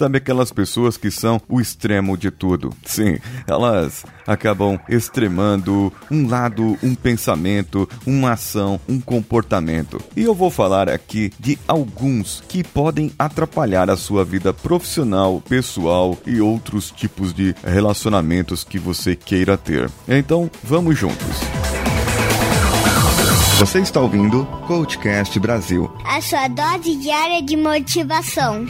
Sabe aquelas pessoas que são o extremo de tudo? Sim, elas acabam extremando um lado, um pensamento, uma ação, um comportamento. E eu vou falar aqui de alguns que podem atrapalhar a sua vida profissional, pessoal e outros tipos de relacionamentos que você queira ter. Então, vamos juntos. Você está ouvindo Coachcast Brasil. A sua dose diária de motivação.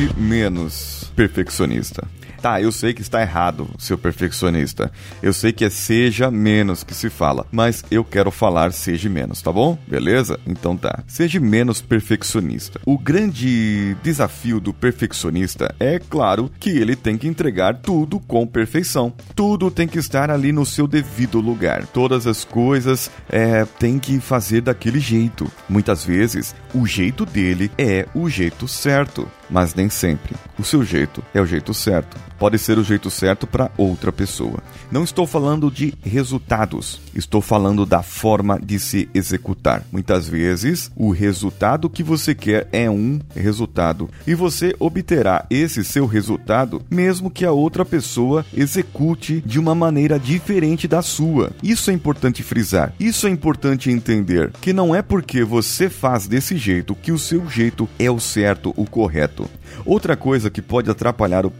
Seja menos perfeccionista. Tá, eu sei que está errado, seu perfeccionista. Eu sei que é seja menos que se fala, mas eu quero falar seja menos, tá bom? Beleza? Então tá. Seja menos perfeccionista. O grande desafio do perfeccionista é, claro, que ele tem que entregar tudo com perfeição. Tudo tem que estar ali no seu devido lugar. Todas as coisas é, tem que fazer daquele jeito. Muitas vezes, o jeito dele é o jeito certo mas nem sempre. O seu jeito é o jeito certo. Pode ser o jeito certo para outra pessoa. Não estou falando de resultados, estou falando da forma de se executar. Muitas vezes, o resultado que você quer é um resultado e você obterá esse seu resultado mesmo que a outra pessoa execute de uma maneira diferente da sua. Isso é importante frisar. Isso é importante entender que não é porque você faz desse jeito que o seu jeito é o certo, o correto. Outra coisa que pode atrapalhar o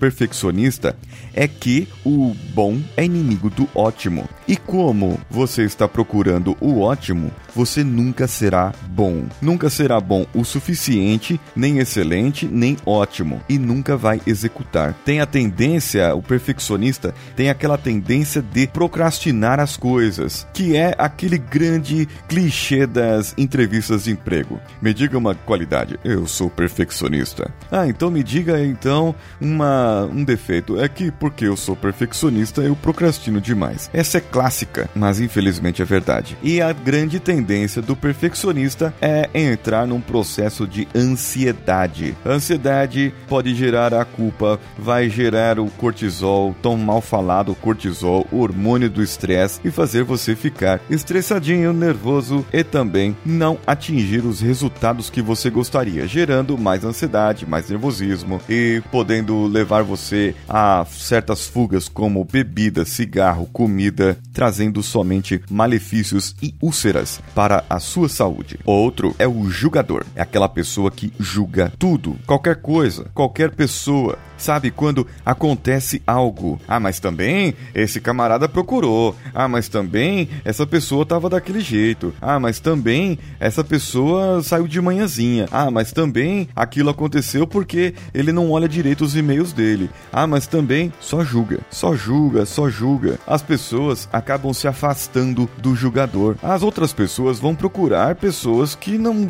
é que o bom é inimigo do ótimo. E como você está procurando o ótimo, você nunca será bom. Nunca será bom o suficiente, nem excelente, nem ótimo. E nunca vai executar. Tem a tendência, o perfeccionista tem aquela tendência de procrastinar as coisas, que é aquele grande clichê das entrevistas de emprego. Me diga uma qualidade. Eu sou perfeccionista. Ah, então me diga então uma, um defeito. É que porque eu sou perfeccionista, eu procrastino demais. Essa é clássica, mas infelizmente é verdade. E a grande tendência do perfeccionista é entrar num processo de ansiedade. Ansiedade pode gerar a culpa, vai gerar o cortisol, tão mal falado cortisol, o hormônio do estresse e fazer você ficar estressadinho, nervoso e também não atingir os resultados que você gostaria, gerando mais ansiedade, mais nervosismo e podendo levar você a certas fugas como bebida, cigarro, comida, trazendo somente malefícios e úlceras para a sua saúde. Outro é o julgador, é aquela pessoa que julga tudo, qualquer coisa, qualquer pessoa. Sabe quando acontece algo? Ah, mas também esse camarada procurou. Ah, mas também essa pessoa tava daquele jeito. Ah, mas também essa pessoa saiu de manhãzinha. Ah, mas também aquilo aconteceu porque ele não olha direito os e-mails dele. Ah, mas também só julga, só julga, só julga. As pessoas acabam se afastando do julgador. As outras pessoas vão procurar pessoas que não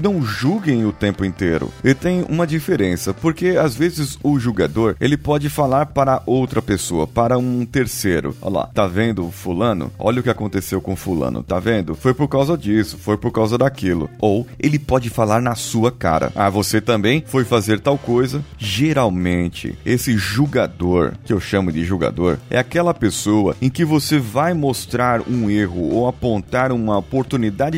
não julguem o tempo inteiro. E tem uma diferença, porque às vezes o julgador, ele pode falar para outra pessoa, para um terceiro. Olha lá, tá vendo fulano? Olha o que aconteceu com fulano, tá vendo? Foi por causa disso, foi por causa daquilo. Ou ele pode falar na sua cara. Ah, você também foi fazer tal coisa. Geralmente, esse julgador, que eu chamo de julgador, é aquela pessoa em que você vai mostrar um erro ou apontar uma oportunidade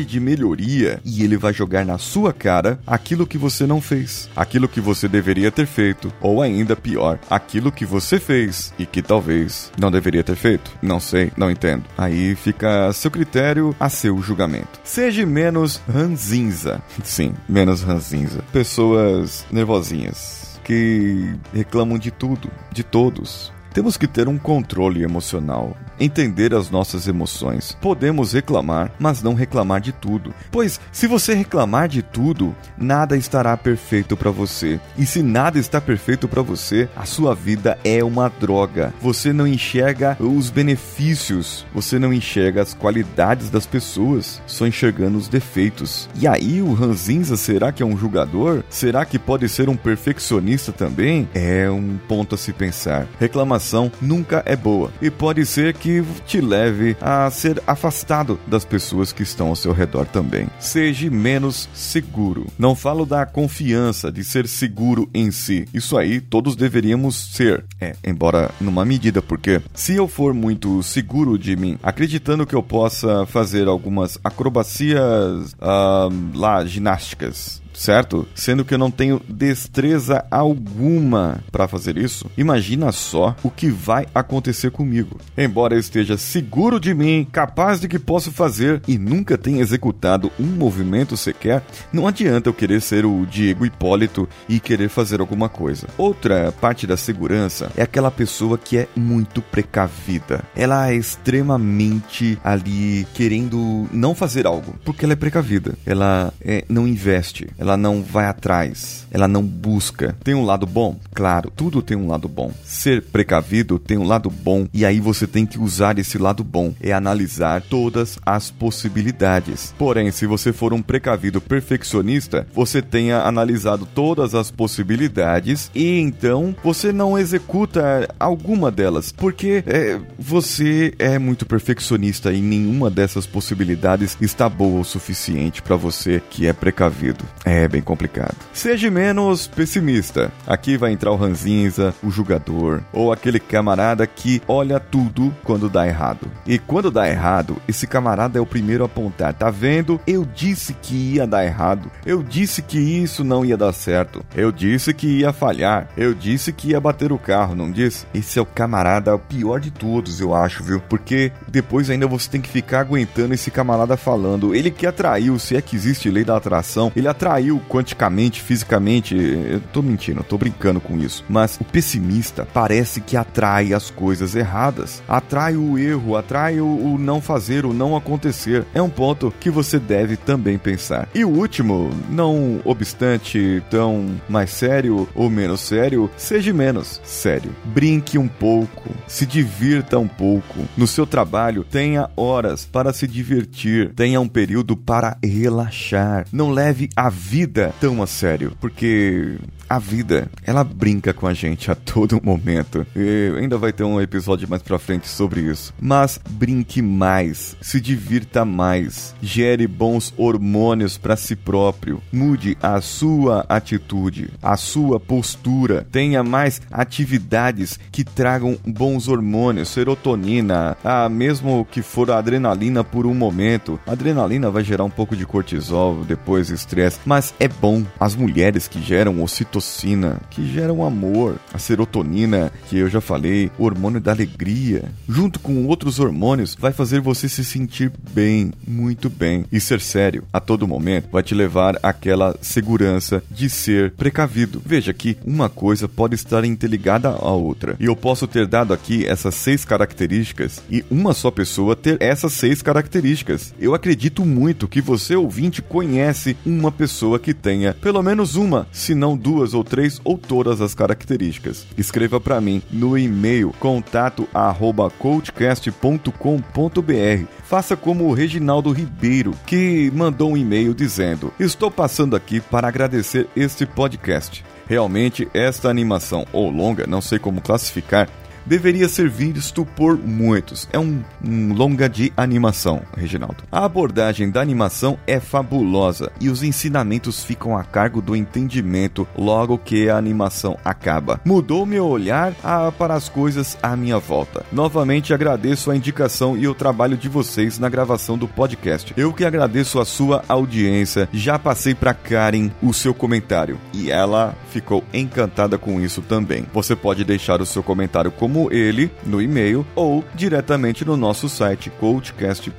de melhoria e ele vai jogar na sua cara aquilo que você não fez, aquilo que você deveria ter feito, ou ainda pior, aquilo que você fez e que talvez não deveria ter feito. Não sei, não entendo. Aí fica a seu critério, a seu julgamento. Seja menos ranzinza. Sim, menos ranzinza. Pessoas nervosinhas que reclamam de tudo, de todos. Temos que ter um controle emocional, entender as nossas emoções. Podemos reclamar, mas não reclamar de tudo, pois se você reclamar de tudo, nada estará perfeito para você. E se nada está perfeito para você, a sua vida é uma droga. Você não enxerga os benefícios, você não enxerga as qualidades das pessoas, só enxergando os defeitos. E aí o Ranzinza será que é um julgador? Será que pode ser um perfeccionista também? É um ponto a se pensar. Reclamação nunca é boa e pode ser que te leve a ser afastado das pessoas que estão ao seu redor também. Seja menos seguro. Não falo da confiança de ser seguro em si. Isso aí todos deveríamos ser. É, embora numa medida, porque se eu for muito seguro de mim, acreditando que eu possa fazer algumas acrobacias uh, lá, ginásticas, certo? Sendo que eu não tenho destreza alguma para fazer isso. Imagina só o que vai acontecer comigo. Embora eu esteja seguro de mim, capaz de que posso fazer e nunca tenha executado um movimento sequer, não adianta eu querer ser o Diego Hipólito e querer fazer alguma coisa. Outra parte da segurança é aquela pessoa que é muito precavida. Ela é extremamente ali querendo não fazer algo porque ela é precavida. Ela é, não investe ela não vai atrás, ela não busca. Tem um lado bom? Claro, tudo tem um lado bom. Ser precavido tem um lado bom e aí você tem que usar esse lado bom, é analisar todas as possibilidades. Porém, se você for um precavido perfeccionista, você tenha analisado todas as possibilidades e então você não executa alguma delas, porque é, você é muito perfeccionista e nenhuma dessas possibilidades está boa o suficiente para você que é precavido. É é bem complicado. Seja menos pessimista. Aqui vai entrar o ranzinza, o jogador, ou aquele camarada que olha tudo quando dá errado. E quando dá errado, esse camarada é o primeiro a apontar. Tá vendo? Eu disse que ia dar errado. Eu disse que isso não ia dar certo. Eu disse que ia falhar. Eu disse que ia bater o carro, não disse? Esse é o camarada pior de todos, eu acho, viu? Porque depois ainda você tem que ficar aguentando esse camarada falando. Ele que atraiu, se é que existe lei da atração, ele atraiu caiu quanticamente, fisicamente. Eu tô mentindo, eu tô brincando com isso. Mas o pessimista parece que atrai as coisas erradas. Atrai o erro, atrai o, o não fazer, o não acontecer. É um ponto que você deve também pensar. E o último, não obstante tão mais sério ou menos sério, seja menos sério. Brinque um pouco, se divirta um pouco. No seu trabalho, tenha horas para se divertir, tenha um período para relaxar. Não leve a vida vida tão a sério, porque a vida, ela brinca com a gente a todo momento. E ainda vai ter um episódio mais pra frente sobre isso. Mas brinque mais, se divirta mais, gere bons hormônios para si próprio, mude a sua atitude, a sua postura, tenha mais atividades que tragam bons hormônios, serotonina, ah, mesmo que for a adrenalina por um momento. A adrenalina vai gerar um pouco de cortisol, depois estresse, mas é bom. As mulheres que geram ocitocina que gera um amor, a serotonina, que eu já falei, o hormônio da alegria, junto com outros hormônios, vai fazer você se sentir bem, muito bem. E ser sério a todo momento vai te levar àquela segurança de ser precavido. Veja que uma coisa pode estar interligada à outra. E eu posso ter dado aqui essas seis características e uma só pessoa ter essas seis características. Eu acredito muito que você, ouvinte, conhece uma pessoa que tenha pelo menos uma, se não duas ou três ou todas as características. Escreva para mim no e-mail contato@coachcast.com.br. Faça como o Reginaldo Ribeiro, que mandou um e-mail dizendo: "Estou passando aqui para agradecer este podcast. Realmente esta animação ou longa, não sei como classificar, deveria ser visto por muitos. É um, um longa de animação, Reginaldo. A abordagem da animação é fabulosa e os ensinamentos ficam a cargo do entendimento logo que a animação acaba. Mudou meu olhar a, para as coisas à minha volta. Novamente agradeço a indicação e o trabalho de vocês na gravação do podcast. Eu que agradeço a sua audiência. Já passei para Karen o seu comentário e ela ficou encantada com isso também. Você pode deixar o seu comentário como como ele no e-mail ou diretamente no nosso site coachcast.com.br.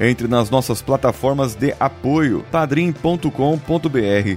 Entre nas nossas plataformas de apoio padrim.com.br,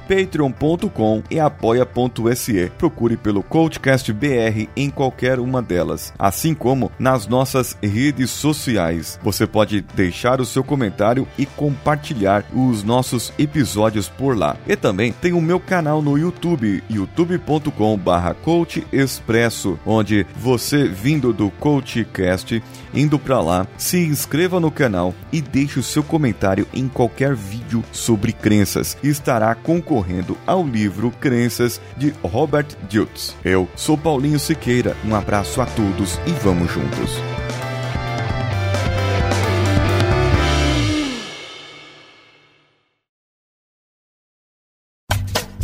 patreon.com e apoia.se. Procure pelo Coachcast BR em qualquer uma delas, assim como nas nossas redes sociais. Você pode deixar o seu comentário e compartilhar os nossos episódios por lá. E também tem o meu canal no YouTube, youtube.com/coach Expresso, onde você vindo do CoachCast, indo para lá, se inscreva no canal e deixe o seu comentário em qualquer vídeo sobre crenças. Estará concorrendo ao livro Crenças de Robert Diltz. Eu sou Paulinho Siqueira. Um abraço a todos e vamos juntos.